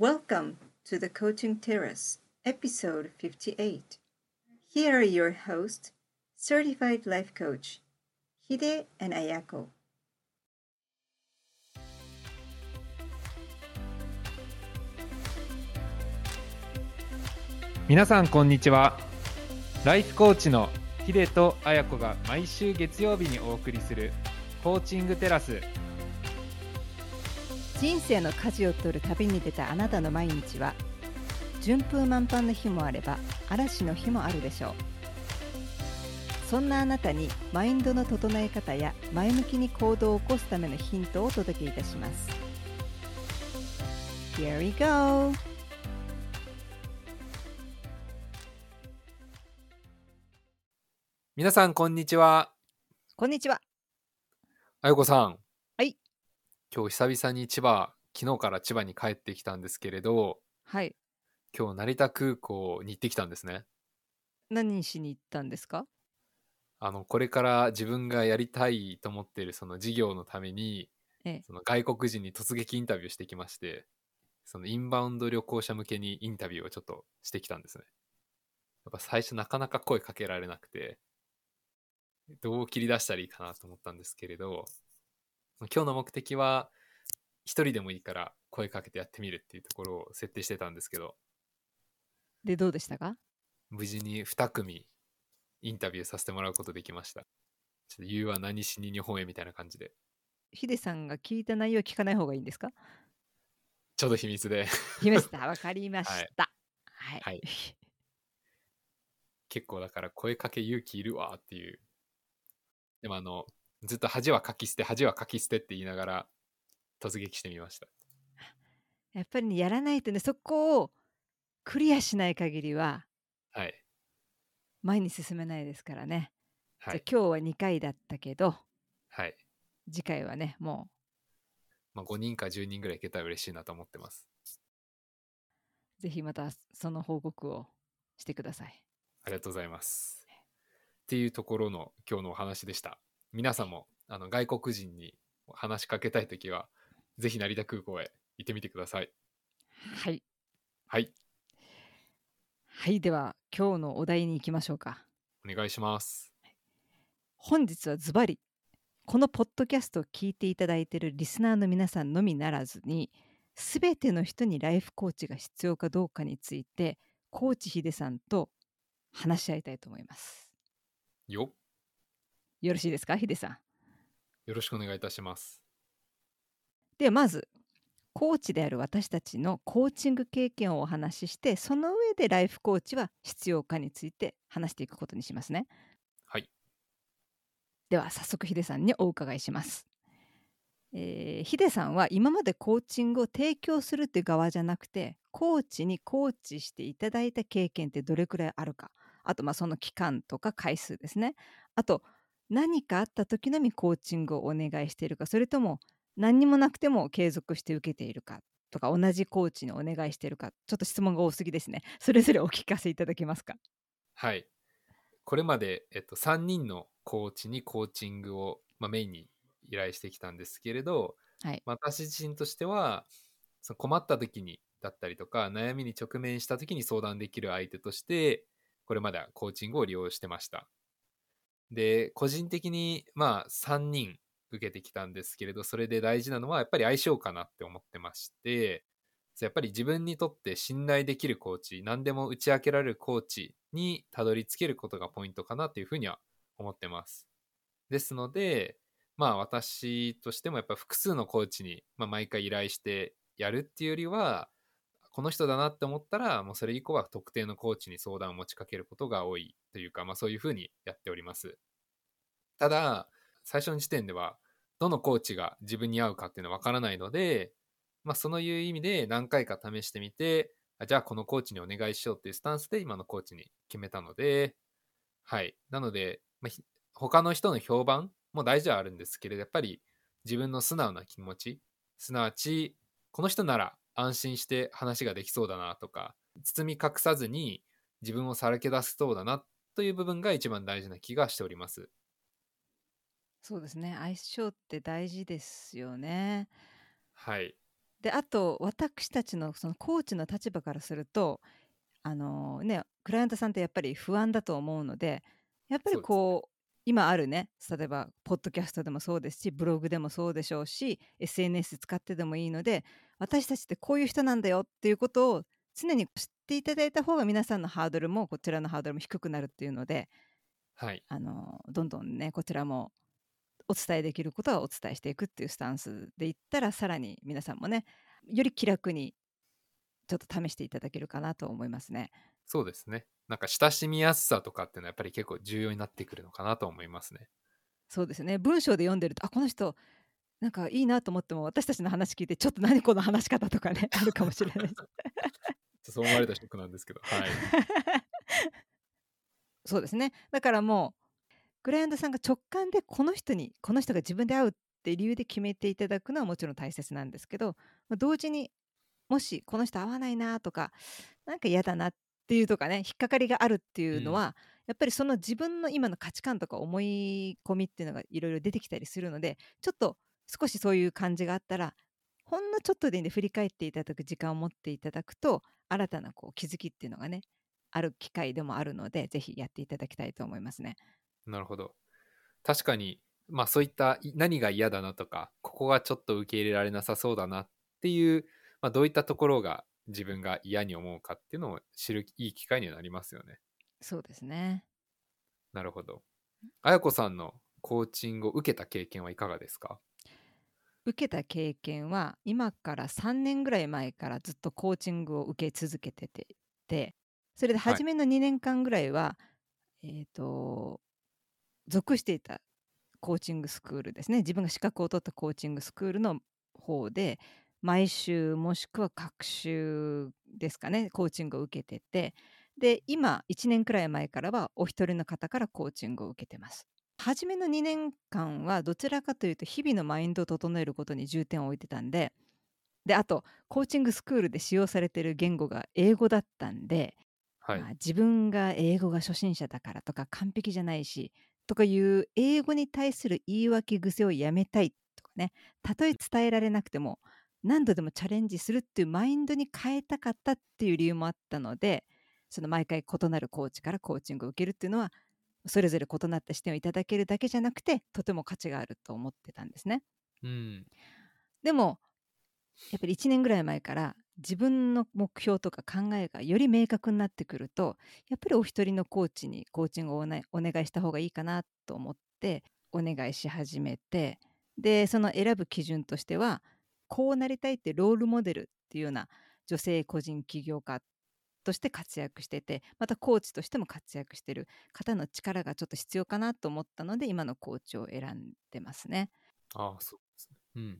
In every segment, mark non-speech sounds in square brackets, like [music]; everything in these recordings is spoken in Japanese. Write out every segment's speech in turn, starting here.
Welcome to the Coaching Terrace, episode 58. Here are your hosts, certified life coach Hide and Ayako. 皆さんこんにちはライフコーチのヒデとアヤコが毎週月曜日にお送りするコーチングテラス人生の舵を取る旅に出たあなたの毎日は順風満帆の日もあれば嵐の日もあるでしょう。そんなあなたにマインドの整え方や前向きに行動を起こすためのヒントをお届けいたします。Here we go! 皆さんこんにちは。こんにちは。あやこさん。はい今日久々に千葉昨日から千葉に帰ってきたんですけれどはい。今日成田空港に行ってきたんですね。何しに行ったんですか？あのこれから自分がやりたいと思っているその事業のためにええ。その外国人に突撃インタビューしてきましてそのインバウンド旅行者向けにインタビューをちょっとしてきたんですね。やっぱ最初なかなか声かけられなくてどう切り出したらいいかなと思ったんですけれど今日の目的は一人でもいいから声かけてやってみるっていうところを設定してたんですけど。でどうでしたか？無事に2組インタビューさせてもらうことできました。ちょっと言うは何しに日本へみたいな感じで。ヒデさんが聞いた内容聞かない方がいいんですか？ちょうど秘密で。秘密だ。[laughs] わかりました。はい、はい。結構だから声かけ勇気いるわっていう。でもあのずっと恥はかき捨て恥はかき捨てって言いながら突撃してみました。やっぱりねやらないとねそこをクリアしない限りははい。前に進めないですからね、はいじゃあ今日は2回だったけどはい、次回はねもまあ、5人か10人ぐらいいけたら嬉しいなと思ってます。うぜひまたその報告をしてください。ありがとうございます。っていうところの今日のお話でした皆さんもあの外国人に話しかけたいときはぜひ成田空港へ行ってみてください。はい。はい。はいでは今日のお題に行きましょうか。お願いします。本日はズバリこのポッドキャストを聞いていただいているリスナーの皆さんのみならずに全ての人にライフコーチが必要かどうかについてコーチヒデさんと話し合いたいと思います。よよろしいですか？ヒデさん。よろしくお願いいたします。ではまずコーチである私たちのコーチング経験をお話ししてその上でライフコーチは必要かについて話していくことにしますね。はい。では早速ヒデさんにお伺いします、えーヒデさんは今までコーチングを提供するって側じゃなくてコーチにコーチしていただいた経験ってどれくらいあるか。あとまあその期間とか回数ですね。あと何かあった時のみコーチングをお願いしているかそれとも何にもなくても継続して受けているかとか同じコーチにお願いしているかちょっと質問が多すぎですね [laughs] それぞれお聞かせいただけますか？はい。これまで、えっと、3人のコーチにコーチングを、まあ、メインに依頼してきたんですけれど、はい私自身としてはその困った時にだったりとか悩みに直面した時に相談できる相手としてこれまではコーチングを利用してました。で個人的にまあ3人受けてきたんですけれどそれで大事なのはやっぱり相性かなって思ってましてやっぱり自分にとって信頼できるコーチ何でも打ち明けられるコーチにたどり着けることがポイントかなというふうには思ってます。ですのでまあ私としてもやっぱ複数のコーチに、まあ、毎回依頼してやるっていうよりはこの人だなって思ったらもうそれ以降は特定のコーチに相談を持ちかけることが多いというか、まあ、そういうふうにやっております。ただ最初の時点ではどのコーチが自分に合うかっていうのは分からないので、まあ、そういう意味で何回か試してみてじゃあこのコーチにお願いしようっていうスタンスで今のコーチに決めたのではいなので、まあ、他の人の評判も大事はあるんですけれどやっぱり自分の素直な気持ちすなわちこの人なら安心して話ができそうだなとか包み隠さずに自分をさらけ出せそうだなという部分が一番大事な気がしております。そうですね相性って大事ですよねはい。であと私たちのそのコーチの立場からするとあのねクライアントさんってやっぱり不安だと思うのでやっぱりそうねこう今あるね例えばポッドキャストでもそうですしブログでもそうでしょうし SNS 使ってでもいいので私たちってこういう人なんだよっていうことを常に知っていただいた方が皆さんのハードルもこちらのハードルも低くなるっていうのではい。あのどんどんねこちらもお伝えできることはお伝えしていくっていうスタンスでいったらさらに皆さんもねより気楽にちょっと試していただけるかなと思いますね。そうですね。なんか親しみやすさとかっていうのはやっぱり結構重要になってくるのかなと思いますね。そうですね文章で読んでるとあこの人なんかいいなと思っても私たちの話聞いてちょっと何この話し方とかねあるかもしれない [laughs] そう思われたショックなんですけど。はい。[laughs] そうですねだからもうクライアントさんが直感でこの人にこの人が自分で会うって理由で決めていただくのはもちろん大切なんですけどまあ同時にもしこの人会わないなとかなんか嫌だなっていうとかね引っかかりがあるっていうのは、やっぱりその自分の今の価値観とか思い込みっていうのがいろいろ出てきたりするのでちょっと少しそういう感じがあったらほんのちょっとでいいんで振り返っていただく時間を持っていただくと新たなこう気づきっていうのがねある機会でもあるのでぜひやっていただきたいと思いますね。なるほど。確かに、まあそういったい何が嫌だなとか、ここがちょっと受け入れられなさそうだなっていう、まあどういったところが自分が嫌に思うかっていうのを知るいい機会にはなりますよね。そうですね。なるほど。あやこさんのコーチングを受けた経験はいかがですか？受けた経験は今から3年ぐらい前からずっとコーチングを受け続けてててそれではい。初めの2年間ぐらいは、えっ、と属していたコーチングスクールですね。自分が資格を取ったコーチングスクールの方で毎週もしくは各週ですかねコーチングを受けててで今1年くらい前からはお一人の方からコーチングを受けてます初めの2年間はどちらかというと日々のマインドを整えることに重点を置いてたんでであとコーチングスクールで使用されている言語が英語だったんで、はいまあ。自分が英語が初心者だからとか完璧じゃないしとかいう英語に対する言い訳癖をやめたいとかねたとえ伝えられなくても何度でもチャレンジするっていうマインドに変えたかったっていう理由もあったのでその毎回異なるコーチからコーチングを受けるっていうのはそれぞれ異なった視点をいただけるだけじゃなくてとても価値があると思ってたんですね。うん。でもやっぱり1年ぐらい前から自分の目標とか考えがより明確になってくるとやっぱりお一人のコーチにコーチングをお,、ね、お願いした方がいいかなと思ってお願いし始めてでその選ぶ基準としてはこうなりたいってロールモデルっていうような女性個人起業家として活躍しててまたコーチとしても活躍してる方の力がちょっと必要かなと思ったので今のコーチを選んでますね。ああ、そうですね。うん。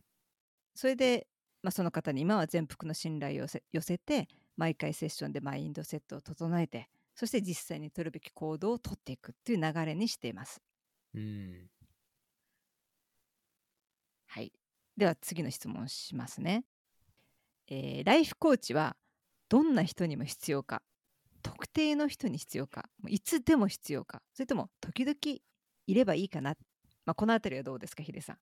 それで、まあ、その方に今は全幅の信頼をせ寄せて毎回セッションでマインドセットを整えてそして実際に取るべき行動を取っていくっていう流れにしています。うん。はい、では次の質問をしますね、えーライフコーチはどんな人にも必要か特定の人に必要かいつでも必要かそれとも時々いればいいかな、まあ、このあたりはどうですかヒデさん。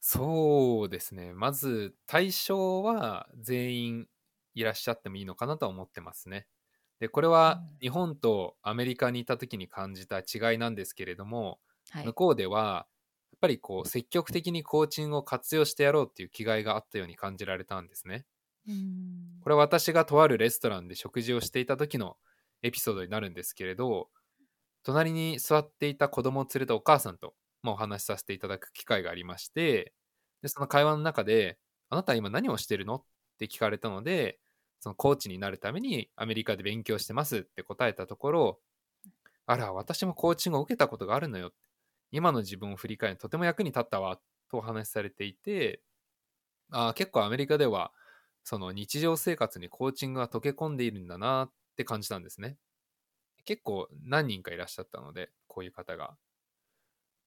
そうですね。まず、対象は全員いらっしゃってもいいのかなとは思ってますね。で、これはうん日本とアメリカにいた時に感じた違いなんですけれども、はい向こうでは、やっぱりこう、積極的にコーチングを活用してやろうっていう気概があったように感じられたんですね。これは私がとあるレストランで食事をしていた時のエピソードになるんですけれど、隣に座っていた子供を連れたお母さんと、まあ、お話しさせていただく機会がありまして、で、その会話の中で、あなたは今何をしてるの？って聞かれたので、そのコーチになるためにアメリカで勉強してますって答えたところ、あら、私もコーチングを受けたことがあるのよ。今の自分を振り返りとても役に立ったわ、とお話しされていて、あ結構アメリカでは、その日常生活にコーチングが溶け込んでいるんだなって感じたんですね。結構何人かいらっしゃったので、こういう方が。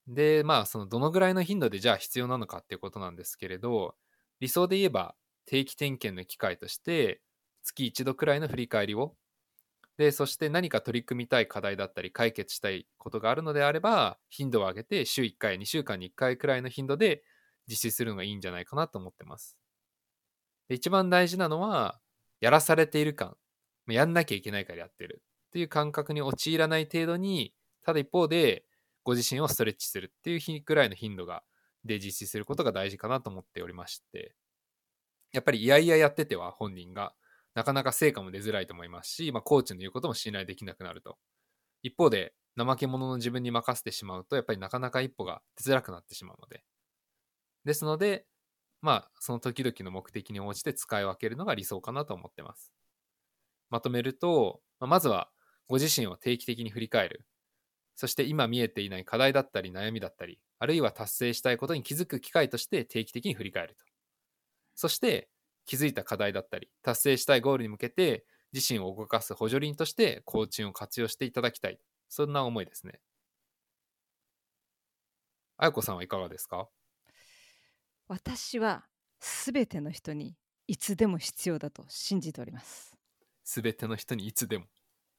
で、まあ、そのどのぐらいの頻度でじゃあ必要なのかっていうことなんですけれど、理想で言えば定期点検の機会として、月一度くらいの振り返りを、で、そして何か取り組みたい課題だったり、解決したいことがあるのであれば、頻度を上げて週1回、2週間に1回くらいの頻度で実施するのがいいんじゃないかなと思ってます。一番大事なのは、やらされている感。やんなきゃいけないからやってるっていう感覚に陥らない程度に、ただ一方で、ご自身をストレッチするっていう日ぐらいの頻度が、で実施することが大事かなと思っておりまして、やっぱりいやいややってては本人がなかなか成果も出づらいと思いますし、まあ、コーチの言うことも信頼できなくなると。一方で、怠け者の自分に任せてしまうと、やっぱりなかなか一歩が出づらくなってしまうので。ですので、まあ、その時々の目的に応じて使い分けるのが理想かなと思ってます。まとめると、まずはご自身を定期的に振り返る。そして今見えていない課題だったり悩みだったり、あるいは達成したいことに気づく機会として定期的に振り返ると。そして気づいた課題だったり、達成したいゴールに向けて自身を動かす補助輪としてコーチンを活用していただきたい。そんな思いですね。あやこさんはいかがですか？私は全ての人にいつでも必要だと信じております。すべての人にいつでも。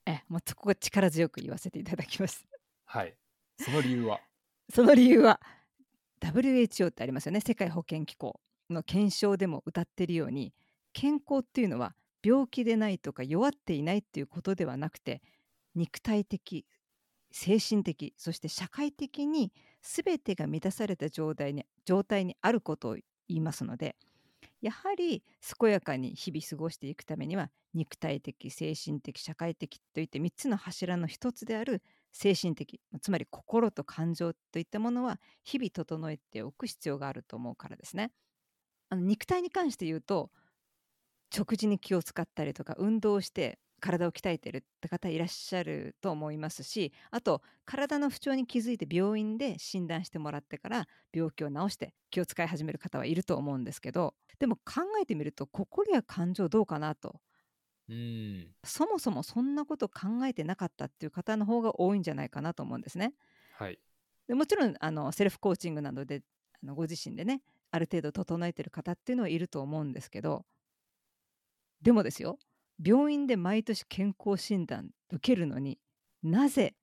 え、もうそこが力強く言わせていただきます。はい。その理由は？[laughs] その理由は WHO ってありますよね世界保健機構の検証でも歌ってるように健康っていうのは病気でないとか弱っていないっていうことではなくて肉体的精神的そして社会的に全てが満たされた状態に状態にあることを言いますのでやはり健やかに日々過ごしていくためには肉体的精神的社会的といって3つの柱の一つである精神的つまり心と感情といったものは日々整えておく必要があると思うからですね。あの肉体に関して言うと食事に気を使ったりとか運動して体を鍛えてるって方いらっしゃると思いますしあと体の不調に気づいて病院で診断してもらってから病気を治して気を使い始める方はいると思うんですけどでも考えてみると心や感情どうかなとうーん。そもそもそんなこと考えてなかったっていう方の方が多いんじゃないかなと思うんですね。はい。でもちろんあのセルフコーチングなどであのご自身でねある程度整えてる方っていうのはいると思うんですけどでもですよ病院で毎年健康診断受けるのになぜ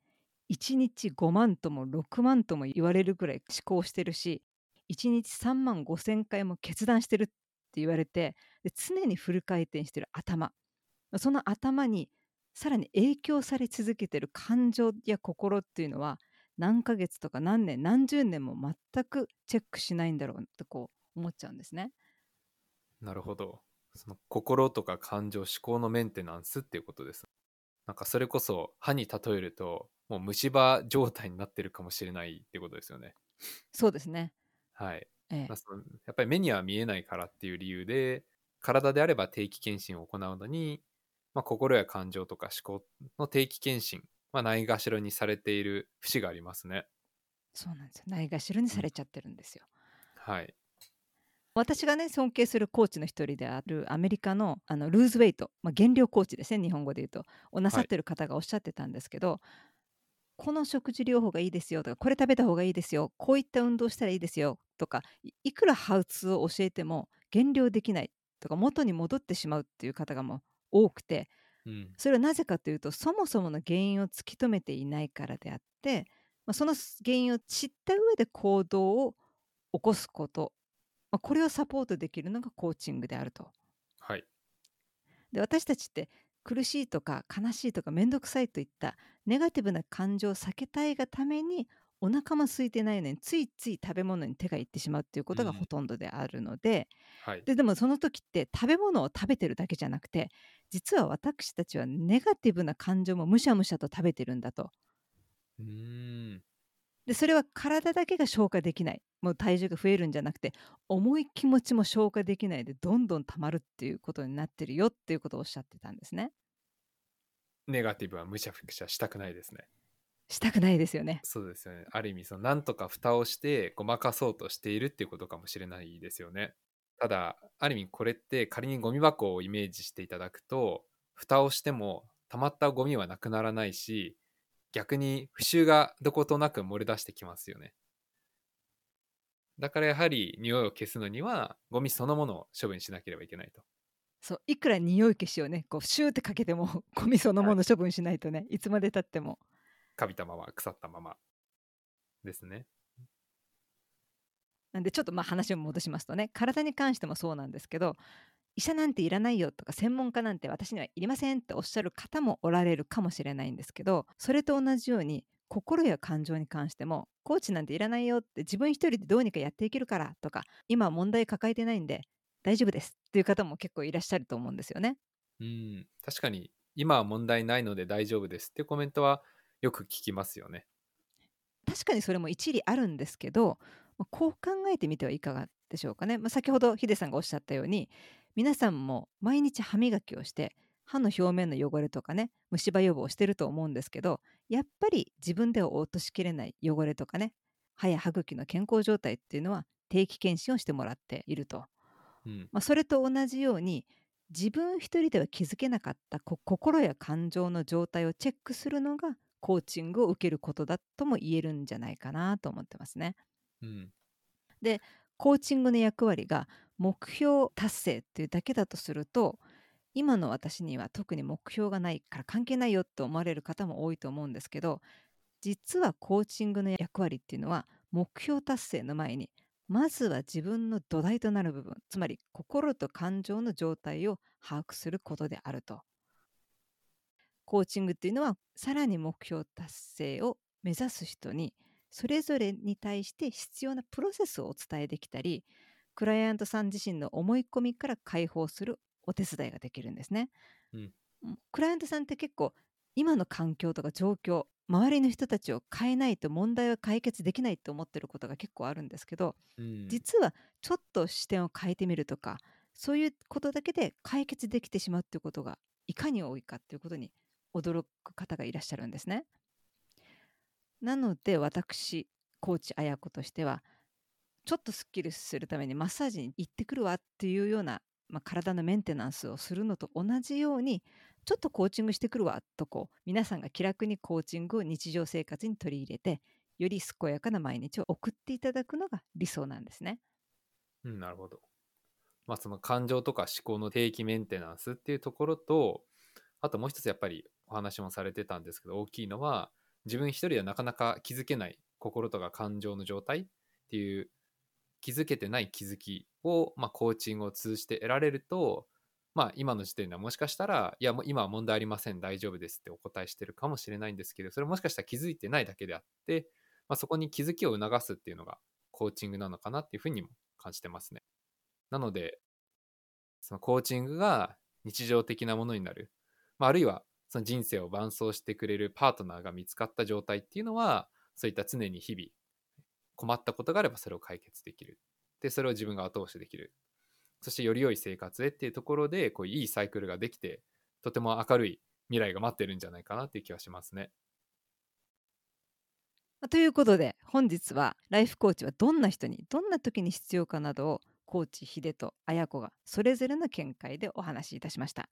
1日5万とも6万とも言われるぐらい思考してるし1日3万5千回も決断してるって言われて常にフル回転してる頭その頭にさらに影響され続けてる感情や心っていうのは何ヶ月とか何年何十年も全くチェックしないんだろうってこう思っちゃうんですね。なるほど。その心とか感情、思考のメンテナンスっていうことです。なんかそれこそ歯に例えると、もう虫歯状態になってるかもしれないってことですよね。そうですね。はい。ええまあ、そのやっぱり目には見えないからっていう理由で、体であれば定期検診を行うのに、まあ、心や感情とか思考の定期検診、まあ、ないがしろにされている節がありますね。そうなんですよ。ないがしろにされちゃってるんですよ。はい。私がね尊敬するコーチの一人であるアメリカのあのルーズウェイト、まあ、減量コーチですね日本語で言うとをなさってる方がおっしゃってたんですけど、この食事療法がいいですよとかこれ食べた方がいいですよこういった運動したらいいですよとかいいくらハウツーを教えても減量できないとか元に戻ってしまうっていう方がもう多くてうん。それはなぜかというとそもそもの原因を突き止めていないからであって、まあ、その原因を知った上で行動を起こすこと、まあ、これをサポートできるのがコーチングであると。はい。で私たちって苦しいとか悲しいとか面倒くさいといったネガティブな感情を避けたいがためにお腹も空いてないのについつい食べ物に手がいってしまうっていうことがうんほとんどであるので、はい。ででもその時って食べ物を食べてるだけじゃなくて実は私たちはネガティブな感情もむしゃむしゃと食べてるんだと。うーん。でそれは体だけが消化できないもう体重が増えるんじゃなくて重い気持ちも消化できないでどんどん溜まるっていうことになってるよっていうことをおっしゃってたんですね。ネガティブはむしゃくしゃしたくないですね。したくないですよね。そうですよね。ある意味、そのなんとか蓋をしてごまかそうとしているっていうことかもしれないですよね。ただ、ある意味これって仮にゴミ箱をイメージしていただくと、蓋をしても溜まったゴミはなくならないし、逆に腐臭がどことなく漏れ出してきますよね。だからやはり匂いを消すのにはゴミそのものを処分しなければいけないと。そういくら匂い消しをねこうシューってかけても [laughs] ゴミそのもの処分しないとね、い、つまでたってもカビたまま腐ったままですね。なんでちょっとまあ話を戻しますとね体に関してもそうなんですけど医者なんていらないよとか専門家なんて私にはいりませんっておっしゃる方もおられるかもしれないんですけどそれと同じように心や感情に関してもコーチなんていらないよって自分一人でどうにかやっていけるからとか今問題抱えてないんで大丈夫ですっていう方も結構いらっしゃると思うんですよね。うん、確かに今は問題ないので大丈夫ですってコメントはよく聞きますよね。確かにそれも一理あるんですけどまあこう考えてみてはいかがでしょうかね。まあ、先ほどヒデさんがおっしゃったように皆さんも毎日歯磨きをして歯の表面の汚れとかね虫歯予防をしてると思うんですけどやっぱり自分では落としきれない汚れとかね歯や歯茎の健康状態っていうのは定期検診をしてもらっていると。うん、まあ、それと同じように自分一人では気づけなかったこ心や感情の状態をチェックするのがコーチングを受けることだとも言えるんじゃないかなと思ってますね。うん、コーチングの役割が目標達成っていうだけだとすると今の私には特に目標がないから関係ないよって思われる方も多いと思うんですけど実はコーチングの役割っていうのは目標達成の前にまずは自分の土台となる部分つまり心と感情の状態を把握することであると。コーチングっていうのはさらに目標達成を目指す人にそれぞれに対して必要なプロセスをお伝えできたりクライアントさん自身の思い込みから解放するお手伝いができるんですね。うんクライアントさんって結構今の環境とか状況周りの人たちを変えないと問題は解決できないと思ってることが結構あるんですけどうん、実はちょっと視点を変えてみるとかそういうことだけで解決できてしまうっていうことがいかに多いかっていうことに驚く方がいらっしゃるんですね。なので私コーチ綾子としてはちょっとすっきりするためにマッサージに行ってくるわっていうような、まあ、体のメンテナンスをするのと同じようにちょっとコーチングしてくるわとこう皆さんが気楽にコーチングを日常生活に取り入れてより健やかな毎日を送っていただくのが理想なんですね。うん、なるほど。まあその感情とか思考の定期メンテナンスっていうところとあともう一つやっぱりお話もされてたんですけど大きいのは自分一人ではなかなか気づけない心とか感情の状態っていう気づけてない気づきを、まあ、コーチングを通じて得られるとまあ今の時点ではもしかしたらいやもう今は問題ありません大丈夫ですってお答えしてるかもしれないんですけどそれもしかしたら気づいてないだけであって、まあ、そこに気づきを促すっていうのがコーチングなのかなっていうふうにも感じてますね。なので、そのコーチングが日常的なものになる、まあ、あるいはその人生を伴走してくれるパートナーが見つかった状態っていうのは、そういった常に日々困ったことがあればそれを解決できる。で、それを自分が後押しできる。そしてより良い生活へっていうところで、こういいサイクルができて、とても明るい未来が待ってるんじゃないかなっていう気はしますね。ということで本日はライフコーチはどんな人にどんな時に必要かなどをコーチ秀と綾子がそれぞれの見解でお話しいたしました。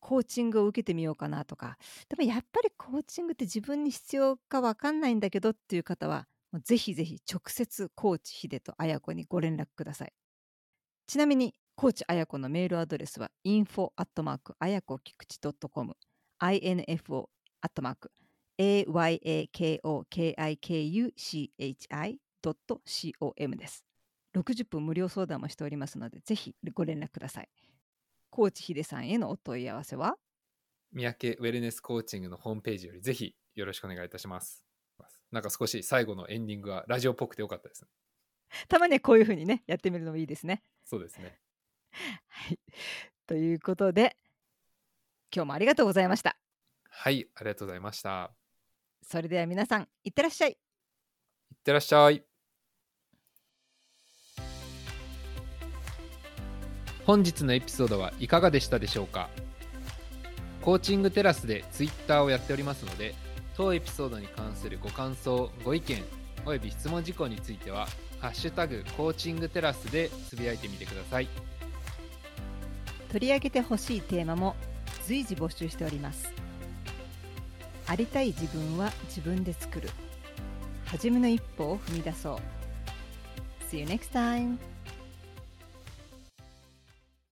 コーチングを受けてみようかなとか。でもやっぱりコーチングって自分に必要か分かんないんだけどっていう方はぜひぜひ直接コーチ秀と綾子にご連絡ください。ちなみにコーチ綾子のメールアドレスは info アットマークあやこきくち .com info アットマーク ayakokikuchi.com です。60分無料相談もしておりますのでぜひご連絡ください。コーチヒデさんへのお問い合わせは？三宅ウェルネスコーチングのホームページよりぜひよろしくお願いいたします。なんか少し最後のエンディングがラジオっぽくてよかったですね。たまにはこういうふうにねやってみるのもいいですね。そうですね。はい、ということで今日もありがとうございました。はい、ありがとうございました。それでは皆さんいってらっしゃい。いってらっしゃい。本日のエピソードはいかがでしたでしょうか？コーチングテラスでツイッターをやっておりますので当エピソードに関するご感想ご意見および質問事項については「ハッシュタグコーチングテラス」でつぶやいてみてください取り上げてほしいテーマも随時募集しております。ありたい自分は自分で作る。初めの一歩を踏み出そう。See you next time!